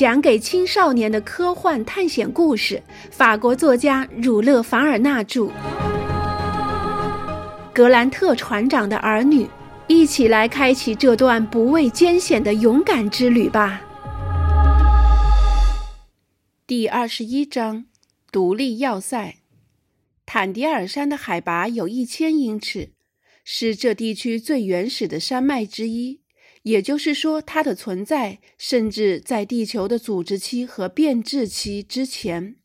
讲给青少年的科幻探险故事，法国作家儒勒·凡尔纳著。格兰特船长的儿女，一起来开启这段不畏艰险的勇敢之旅吧。第二十一章：独立要塞。坦迪尔山的海拔有一千英尺，是这地区最原始的山脉之一。也就是说，它的存在甚至在地球的组织期和变质期之前。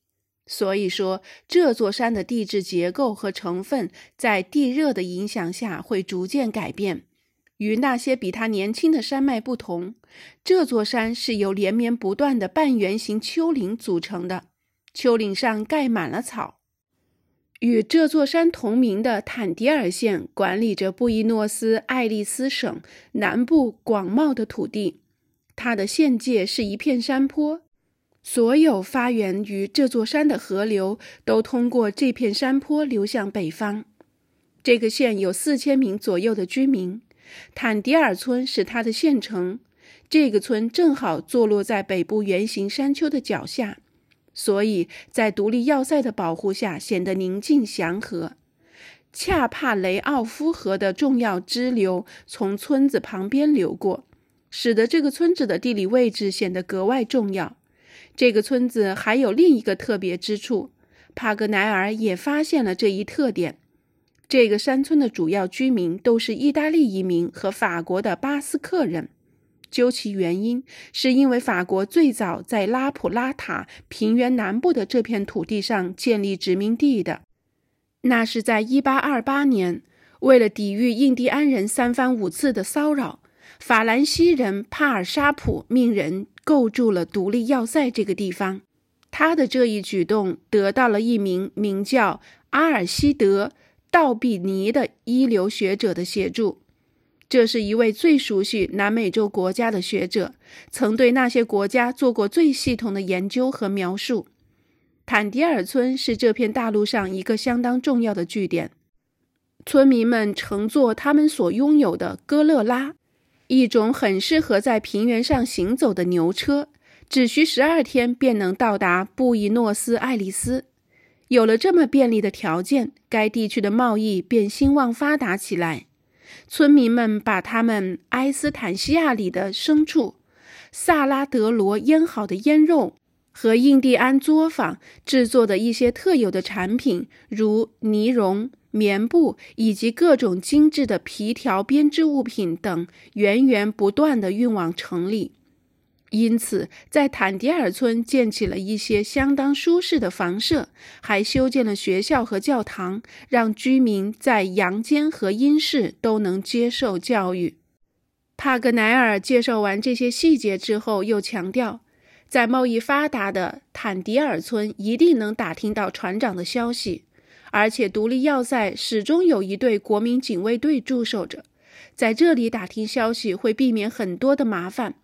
所以说，这座山的地质结构和成分在地热的影响下会逐渐改变。与那些比它年轻的山脉不同，这座山是由连绵不断的半圆形丘陵组成的，丘陵上盖满了草。与这座山同名的坦迪尔县管理着布宜诺斯艾利斯省南部广袤的土地，它的县界是一片山坡，所有发源于这座山的河流都通过这片山坡流向北方。这个县有四千名左右的居民，坦迪尔村是它的县城。这个村正好坐落在北部圆形山丘的脚下。所以在独立要塞的保护下，显得宁静祥和。恰帕雷奥夫河的重要支流从村子旁边流过，使得这个村子的地理位置显得格外重要。这个村子还有另一个特别之处，帕格奈尔也发现了这一特点。这个山村的主要居民都是意大利移民和法国的巴斯克人。究其原因，是因为法国最早在拉普拉塔平原南部的这片土地上建立殖民地的，那是在1828年。为了抵御印第安人三番五次的骚扰，法兰西人帕尔沙普命人构筑了独立要塞这个地方。他的这一举动得到了一名名叫阿尔西德·道比尼的一流学者的协助。这是一位最熟悉南美洲国家的学者，曾对那些国家做过最系统的研究和描述。坦迪尔村是这片大陆上一个相当重要的据点。村民们乘坐他们所拥有的戈勒拉，一种很适合在平原上行走的牛车，只需十二天便能到达布宜诺斯艾利斯。有了这么便利的条件，该地区的贸易便兴旺发达起来。村民们把他们埃斯坦西亚里的牲畜、萨拉德罗腌好的腌肉和印第安作坊制作的一些特有的产品，如尼绒、棉布以及各种精致的皮条编织物品等，源源不断地运往城里。因此，在坦迪尔村建起了一些相当舒适的房舍，还修建了学校和教堂，让居民在阳间和阴室都能接受教育。帕格奈尔介绍完这些细节之后，又强调，在贸易发达的坦迪尔村一定能打听到船长的消息，而且独立要塞始终有一队国民警卫队驻守着，在这里打听消息会避免很多的麻烦。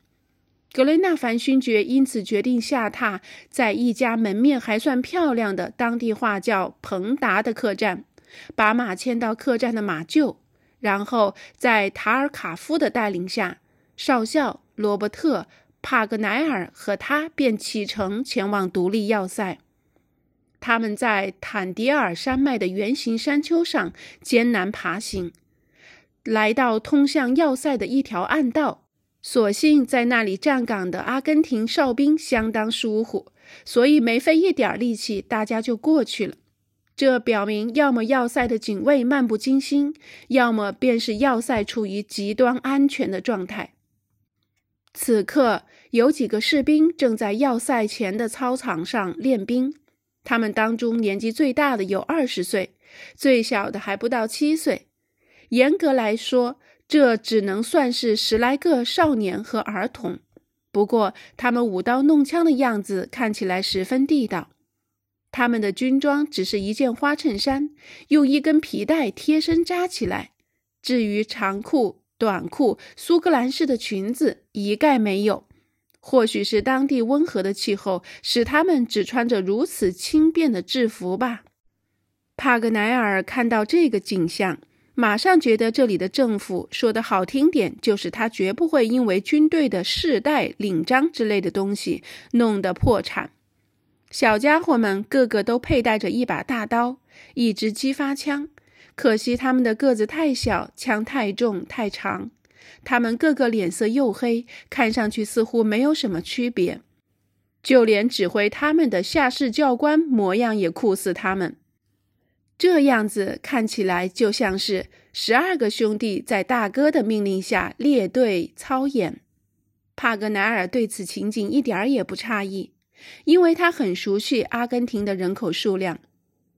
格雷纳凡勋爵因此决定下榻在一家门面还算漂亮的当地话叫“彭达”的客栈，把马牵到客栈的马厩，然后在塔尔卡夫的带领下，少校罗伯特·帕格奈尔和他便启程前往独立要塞。他们在坦迪尔山脉的圆形山丘上艰难爬行，来到通向要塞的一条暗道。所幸在那里站岗的阿根廷哨兵相当疏忽，所以没费一点力气，大家就过去了。这表明，要么要塞的警卫漫不经心，要么便是要塞处于极端安全的状态。此刻，有几个士兵正在要塞前的操场上练兵，他们当中年纪最大的有二十岁，最小的还不到七岁。严格来说，这只能算是十来个少年和儿童，不过他们舞刀弄枪的样子看起来十分地道。他们的军装只是一件花衬衫，用一根皮带贴身扎起来。至于长裤、短裤、苏格兰式的裙子，一概没有。或许是当地温和的气候使他们只穿着如此轻便的制服吧。帕格奈尔看到这个景象。马上觉得这里的政府说的好听点，就是他绝不会因为军队的世代领章之类的东西弄得破产。小家伙们个个都佩戴着一把大刀，一支激发枪。可惜他们的个子太小，枪太重太长。他们个个脸色黝黑，看上去似乎没有什么区别。就连指挥他们的下士教官模样也酷似他们，这样子看起来就像是十二个兄弟在大哥的命令下列队操演。帕格奈尔对此情景一点儿也不诧异。因为他很熟悉阿根廷的人口数量，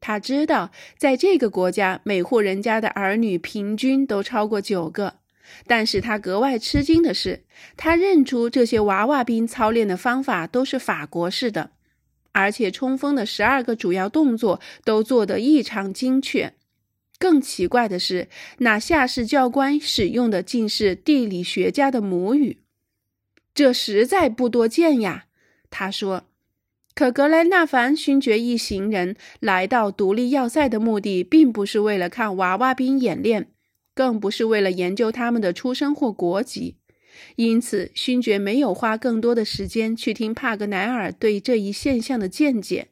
他知道在这个国家每户人家的儿女平均都超过九个。但是他格外吃惊的是，他认出这些娃娃兵操练的方法都是法国式的，而且冲锋的十二个主要动作都做得异常精确。更奇怪的是，那下士教官使用的竟是地理学家的母语，这实在不多见呀。他说。可格莱纳凡勋爵一行人来到独立要塞的目的，并不是为了看娃娃兵演练，更不是为了研究他们的出身或国籍。因此，勋爵没有花更多的时间去听帕格奈尔对这一现象的见解。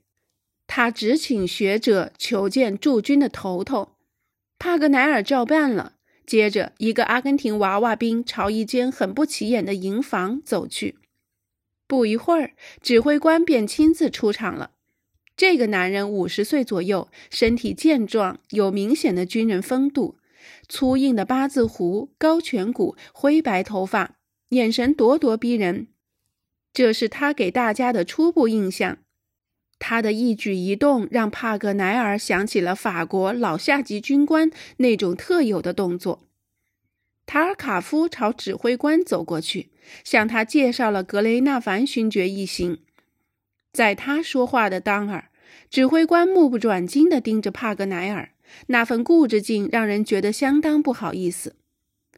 他只请学者求见驻军的头头。帕格奈尔照办了。接着，一个阿根廷娃娃兵朝一间很不起眼的营房走去。不一会儿，指挥官便亲自出场了。这个男人五十岁左右，身体健壮，有明显的军人风度，粗硬的八字胡，高颧骨，灰白头发，眼神咄咄逼人。这是他给大家的初步印象。他的一举一动让帕格奈尔想起了法国老下级军官那种特有的动作。塔尔卡夫朝指挥官走过去，向他介绍了格雷纳凡勋爵一行。在他说话的当儿，指挥官目不转睛地盯着帕格奈尔，那份固执劲让人觉得相当不好意思。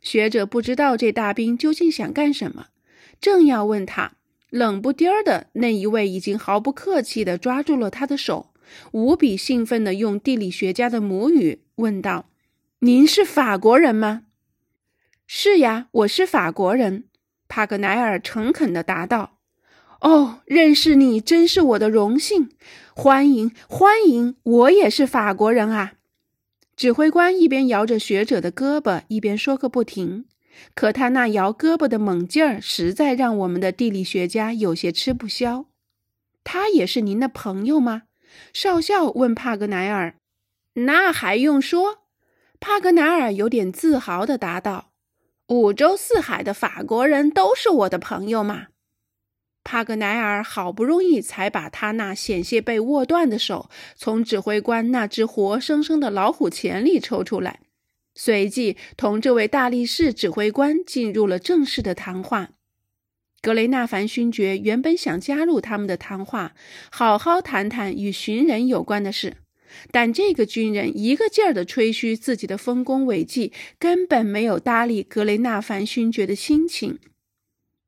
学者不知道这大兵究竟想干什么，正要问他，冷不丁儿的那一位已经毫不客气地抓住了他的手，无比兴奋地用地理学家的母语问道：“您是法国人吗？”是呀，我是法国人。”帕格奈尔诚恳地答道。“哦，认识你真是我的荣幸，欢迎欢迎，我也是法国人啊！”指挥官一边摇着学者的胳膊，一边说个不停。可他那摇胳膊的猛劲儿，实在让我们的地理学家有些吃不消。他也是您的朋友吗？少校问帕格奈尔。“那还用说？”帕格奈尔有点自豪地答道。五洲四海的法国人都是我的朋友嘛。帕格奈尔好不容易才把他那险些被握断的手从指挥官那只活生生的老虎钳里抽出来，随即同这位大力士指挥官进入了正式的谈话。格雷纳凡勋爵原本想加入他们的谈话，好好谈谈与寻人有关的事。但这个军人一个劲儿地吹嘘自己的丰功伟绩，根本没有搭理格雷纳凡勋爵的心情。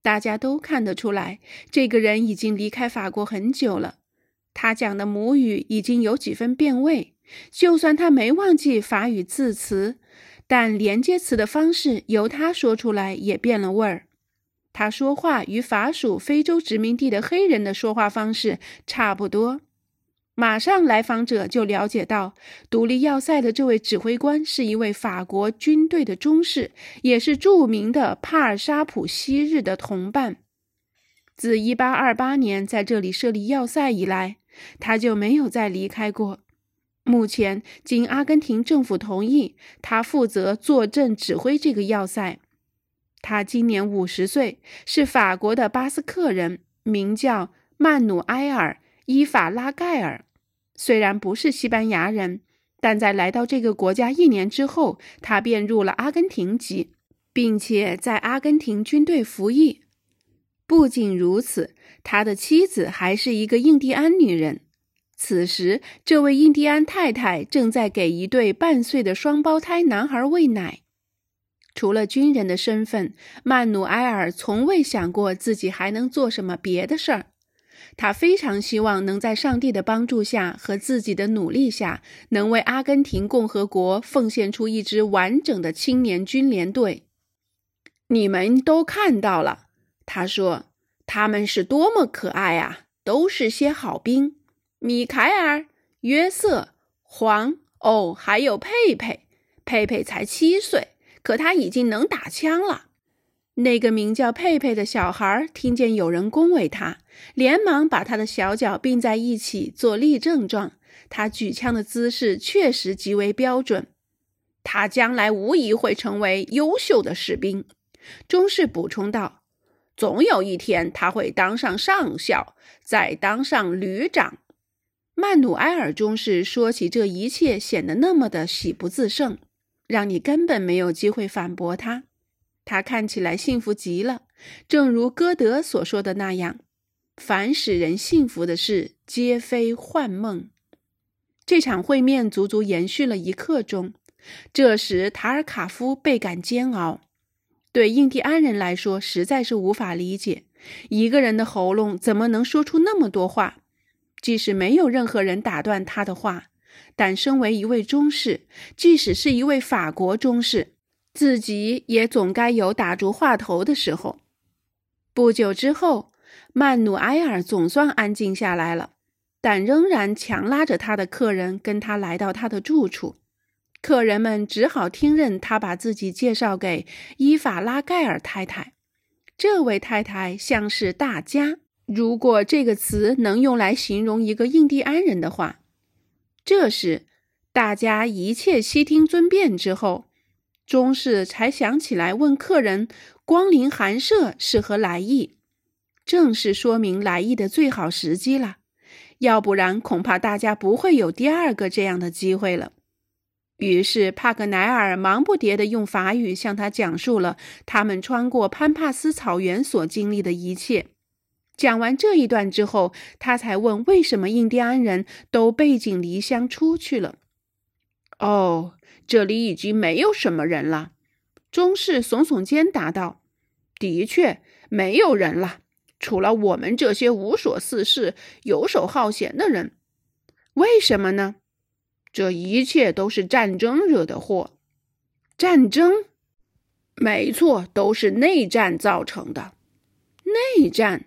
大家都看得出来，这个人已经离开法国很久了。他讲的母语已经有几分变味，就算他没忘记法语字词，但连接词的方式由他说出来也变了味儿。他说话与法属非洲殖民地的黑人的说话方式差不多。马上，来访者就了解到，独立要塞的这位指挥官是一位法国军队的中士，也是著名的帕尔沙普昔日的同伴。自1828年在这里设立要塞以来，他就没有再离开过。目前，经阿根廷政府同意，他负责坐镇指挥这个要塞。他今年五十岁，是法国的巴斯克人，名叫曼努埃尔。伊法拉盖尔虽然不是西班牙人，但在来到这个国家一年之后，他便入了阿根廷籍，并且在阿根廷军队服役。不仅如此，他的妻子还是一个印第安女人。此时，这位印第安太太正在给一对半岁的双胞胎男孩喂奶。除了军人的身份，曼努埃尔从未想过自己还能做什么别的事儿。他非常希望能在上帝的帮助下和自己的努力下，能为阿根廷共和国奉献出一支完整的青年军联队。你们都看到了，他说，他们是多么可爱啊，都是些好兵。米凯尔、约瑟、黄哦，还有佩佩。佩佩才七岁，可他已经能打枪了。那个名叫佩佩的小孩听见有人恭维他，连忙把他的小脚并在一起做立正状。他举枪的姿势确实极为标准。他将来无疑会成为优秀的士兵，中士补充道：“总有一天他会当上上校，再当上旅长。”曼努埃尔中士说起这一切，显得那么的喜不自胜，让你根本没有机会反驳他。他看起来幸福极了，正如歌德所说的那样：“凡使人幸福的事，皆非幻梦。”这场会面足足延续了一刻钟。这时，塔尔卡夫倍感煎熬。对印第安人来说，实在是无法理解，一个人的喉咙怎么能说出那么多话。即使没有任何人打断他的话，但身为一位中士，即使是一位法国中士。自己也总该有打住话头的时候。不久之后，曼努埃尔总算安静下来了，但仍然强拉着他的客人跟他来到他的住处。客人们只好听任他把自己介绍给伊法拉盖尔太太。这位太太像是大家，如果这个词能用来形容一个印第安人的话。这时，大家一切悉听尊便之后。钟氏才想起来问客人：“光临寒舍是何来意？”正是说明来意的最好时机了，要不然恐怕大家不会有第二个这样的机会了。于是帕格奈尔忙不迭地用法语向他讲述了他们穿过潘帕斯草原所经历的一切。讲完这一段之后，他才问：“为什么印第安人都背井离乡出去了？”哦。这里已经没有什么人了，中士耸耸肩答道：“的确，没有人了，除了我们这些无所事事、游手好闲的人。为什么呢？这一切都是战争惹的祸。战争？没错，都是内战造成的。内战？”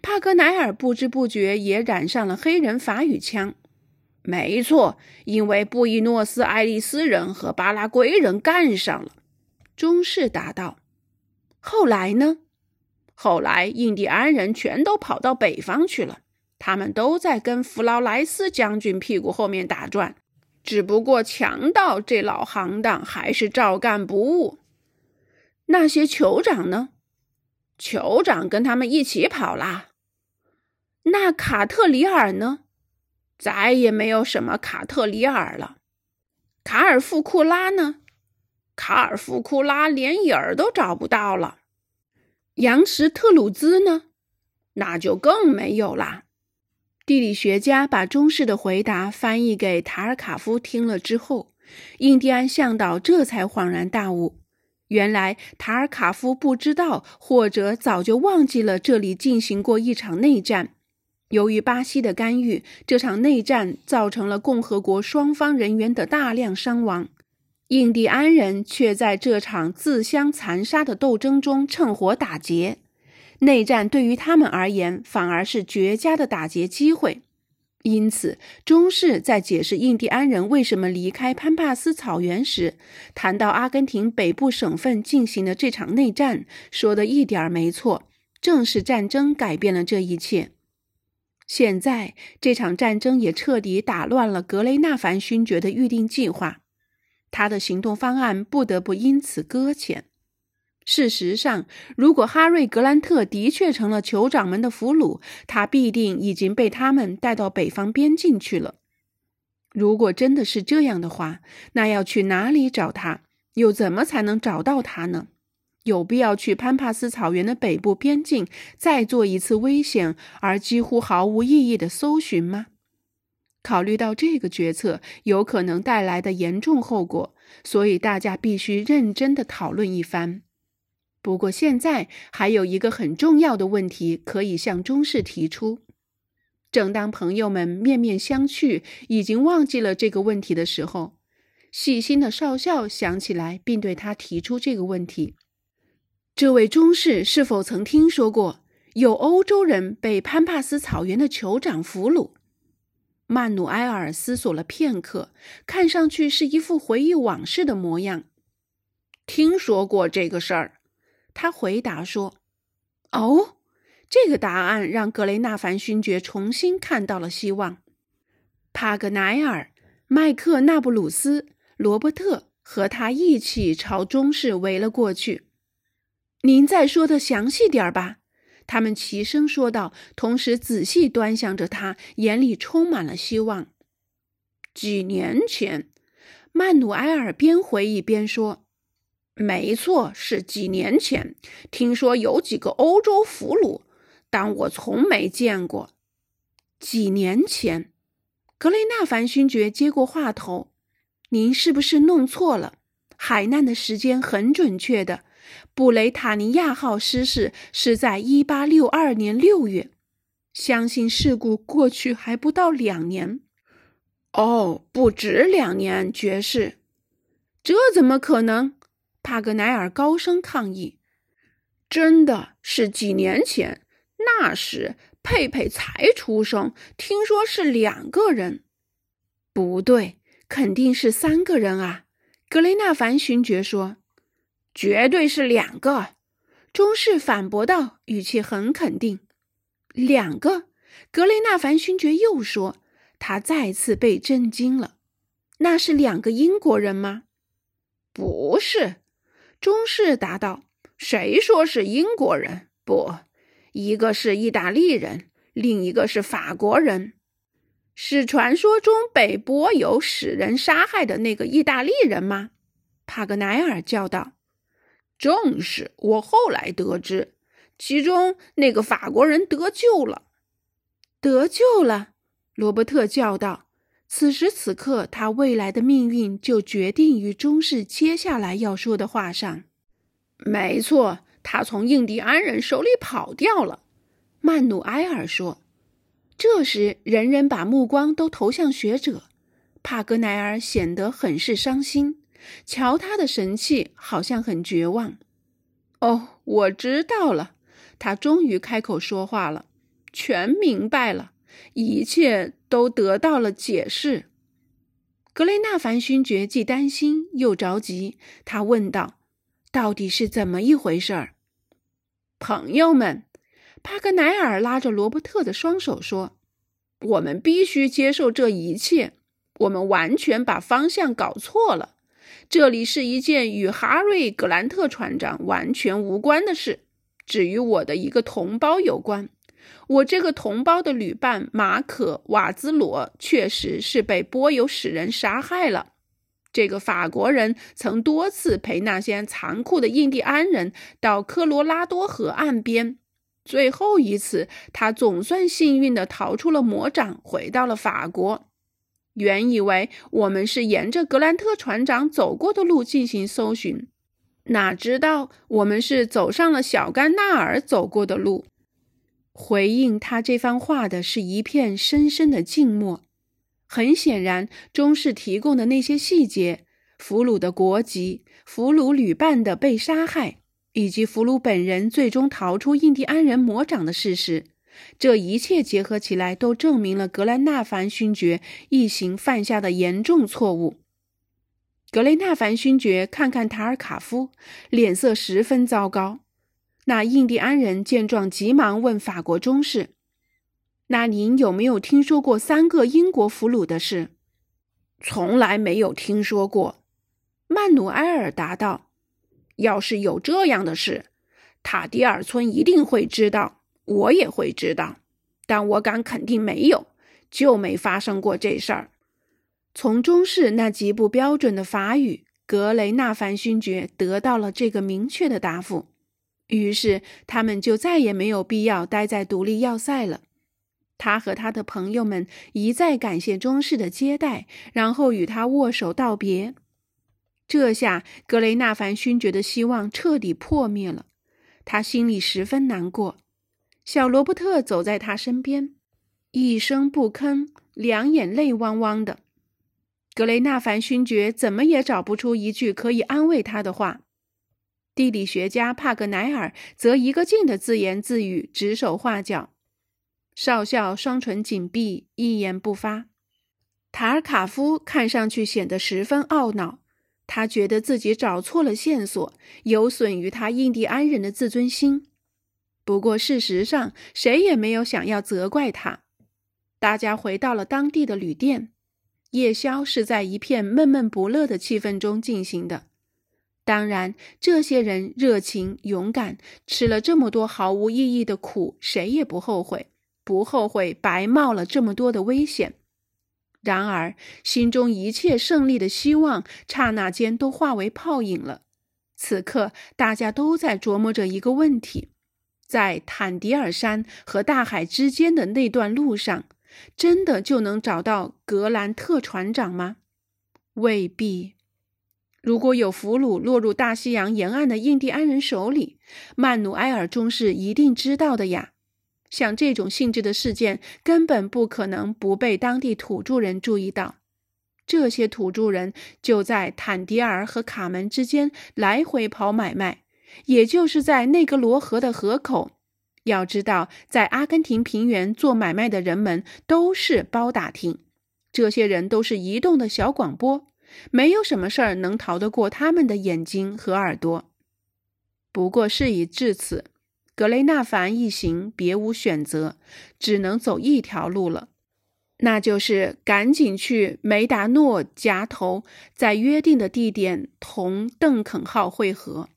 帕格奈尔不知不觉也染上了黑人法语腔。没错，因为布宜诺斯艾利斯人和巴拉圭人干上了。中士答道：“后来呢？后来印第安人全都跑到北方去了，他们都在跟弗劳莱斯将军屁股后面打转。只不过强盗这老行当还是照干不误。那些酋长呢？酋长跟他们一起跑啦。那卡特里尔呢？”再也没有什么卡特里尔了，卡尔富库拉呢？卡尔富库拉连影儿都找不到了。杨什特鲁兹呢？那就更没有啦。地理学家把中士的回答翻译给塔尔卡夫听了之后，印第安向导这才恍然大悟：原来塔尔卡夫不知道，或者早就忘记了这里进行过一场内战。由于巴西的干预，这场内战造成了共和国双方人员的大量伤亡，印第安人却在这场自相残杀的斗争中趁火打劫。内战对于他们而言，反而是绝佳的打劫机会。因此，中士在解释印第安人为什么离开潘帕斯草原时，谈到阿根廷北部省份进行的这场内战，说的一点没错，正是战争改变了这一切。现在这场战争也彻底打乱了格雷纳凡勋爵的预定计划，他的行动方案不得不因此搁浅。事实上，如果哈瑞·格兰特的确成了酋长们的俘虏，他必定已经被他们带到北方边境去了。如果真的是这样的话，那要去哪里找他？又怎么才能找到他呢？有必要去潘帕斯草原的北部边境再做一次危险而几乎毫无意义的搜寻吗？考虑到这个决策有可能带来的严重后果，所以大家必须认真的讨论一番。不过现在还有一个很重要的问题可以向中士提出：正当朋友们面面相觑，已经忘记了这个问题的时候，细心的少校想起来，并对他提出这个问题：这位中士是否曾听说过有欧洲人被潘帕斯草原的酋长俘虏？曼努埃尔思索了片刻，看上去是一副回忆往事的模样。听说过这个事儿，他回答说：“哦。”这个答案让格雷纳凡勋爵重新看到了希望。帕格奈尔、麦克纳布鲁斯、罗伯特和他一起朝中士围了过去。“您再说的详细点儿吧。”他们齐声说道，同时仔细端详着他，眼里充满了希望。几年前，曼努埃尔边回忆边说：“没错，是几年前。听说有几个欧洲俘虏。”但我从没见过。几年前，格雷纳凡勋爵接过话头：“您是不是弄错了？海难的时间很准确的，布雷塔尼亚号失事是在一八六二年六月。相信事故过去还不到两年。哦，不止两年，爵士，这怎么可能？”帕格奈尔高声抗议：“真的是几年前。”那时佩佩才出生，听说是两个人，不对，肯定是三个人啊！格雷纳凡勋爵说：“绝对是两个。”中士反驳道，语气很肯定：“两个。”格雷纳凡勋爵又说：“他再次被震惊了。那是两个英国人吗？”“不是。”中士答道。“谁说是英国人？不。”一个是意大利人，另一个是法国人，是传说中被波尤使人杀害的那个意大利人吗？帕格奈尔叫道：“正是。”我后来得知，其中那个法国人得救了。得救了！罗伯特叫道。此时此刻，他未来的命运就决定于中士接下来要说的话上。没错。他从印第安人手里跑掉了，曼努埃尔说。这时，人人把目光都投向学者。帕格奈尔显得很是伤心，瞧他的神气，好像很绝望。哦，我知道了，他终于开口说话了，全明白了，一切都得到了解释。格雷纳凡勋爵既担心又着急，他问道：“到底是怎么一回事儿？”朋友们，帕格奈尔拉着罗伯特的双手说：“我们必须接受这一切。我们完全把方向搞错了。这里是一件与哈瑞·格兰特船长完全无关的事，只与我的一个同胞有关。我这个同胞的旅伴马可·瓦兹罗确实是被波尤使人杀害了。”这个法国人曾多次陪那些残酷的印第安人到科罗拉多河岸边，最后一次，他总算幸运地逃出了魔掌，回到了法国。原以为我们是沿着格兰特船长走过的路进行搜寻，哪知道我们是走上了小甘纳尔走过的路。回应他这番话的是一片深深的静默。很显然，中士提供的那些细节，俘虏的国籍、俘虏旅伴的被杀害，以及俘虏本人最终逃出印第安人魔掌的事实，这一切结合起来，都证明了格兰纳凡勋爵一行犯下的严重错误。格雷纳凡勋爵看看塔尔卡夫，脸色十分糟糕。那印第安人见状，急忙问法国中士。那您有没有听说过三个英国俘虏的事？从来没有听说过。曼努埃尔答道：“要是有这样的事，塔迪尔村一定会知道，我也会知道。但我敢肯定，没有，就没发生过这事儿。”从中士那极不标准的法语，格雷纳凡勋爵得到了这个明确的答复。于是，他们就再也没有必要待在独立要塞了。他和他的朋友们一再感谢中士的接待，然后与他握手道别。这下格雷纳凡勋爵的希望彻底破灭了，他心里十分难过。小罗伯特走在他身边，一声不吭，两眼泪汪汪的。格雷纳凡勋爵怎么也找不出一句可以安慰他的话。地理学家帕格奈尔则一个劲的自言自语，指手画脚。少校双唇紧闭，一言不发。塔尔卡夫看上去显得十分懊恼，他觉得自己找错了线索，有损于他印第安人的自尊心。不过事实上，谁也没有想要责怪他。大家回到了当地的旅店，夜宵是在一片闷闷不乐的气氛中进行的。当然，这些人热情勇敢，吃了这么多毫无意义的苦，谁也不后悔，不后悔白冒了这么多的危险。然而，心中一切胜利的希望，刹那间都化为泡影了。此刻，大家都在琢磨着一个问题：在坦迪尔山和大海之间的那段路上，真的就能找到格兰特船长吗？未必。如果有俘虏落入大西洋沿岸的印第安人手里，曼努埃尔中士一定知道的呀。像这种性质的事件，根本不可能不被当地土著人注意到。这些土著人就在坦迪尔和卡门之间来回跑买卖，也就是在内格罗河的河口。要知道，在阿根廷平原做买卖的人们都是包打听，这些人都是移动的小广播。没有什么事儿能逃得过他们的眼睛和耳朵。不过事已至此，格雷纳凡一行别无选择，只能走一条路了，那就是赶紧去梅达诺夹头，在约定的地点同邓肯号会合。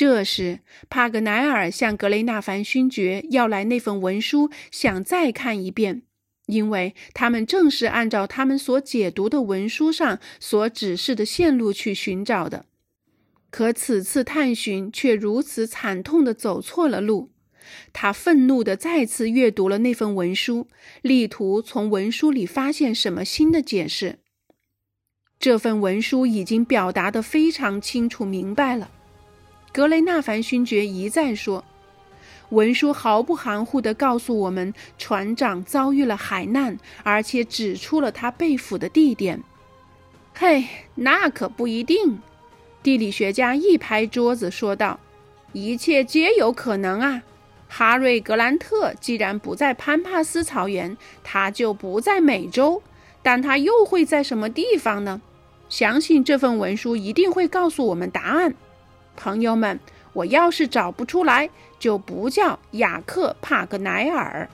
这时，帕格奈尔向格雷纳凡勋爵要来那份文书，想再看一遍。因为他们正是按照他们所解读的文书上所指示的线路去寻找的，可此次探寻却如此惨痛地走错了路。他愤怒地再次阅读了那份文书，力图从文书里发现什么新的解释。这份文书已经表达得非常清楚明白了。格雷纳凡勋爵一再说。文书毫不含糊地告诉我们，船长遭遇了海难，而且指出了他被俘的地点。嘿，那可不一定！地理学家一拍桌子说道：“一切皆有可能啊！哈瑞·格兰特既然不在潘帕斯草原，他就不在美洲，但他又会在什么地方呢？相信这份文书一定会告诉我们答案，朋友们。我要是找不出来。”就不叫雅克·帕格奈尔。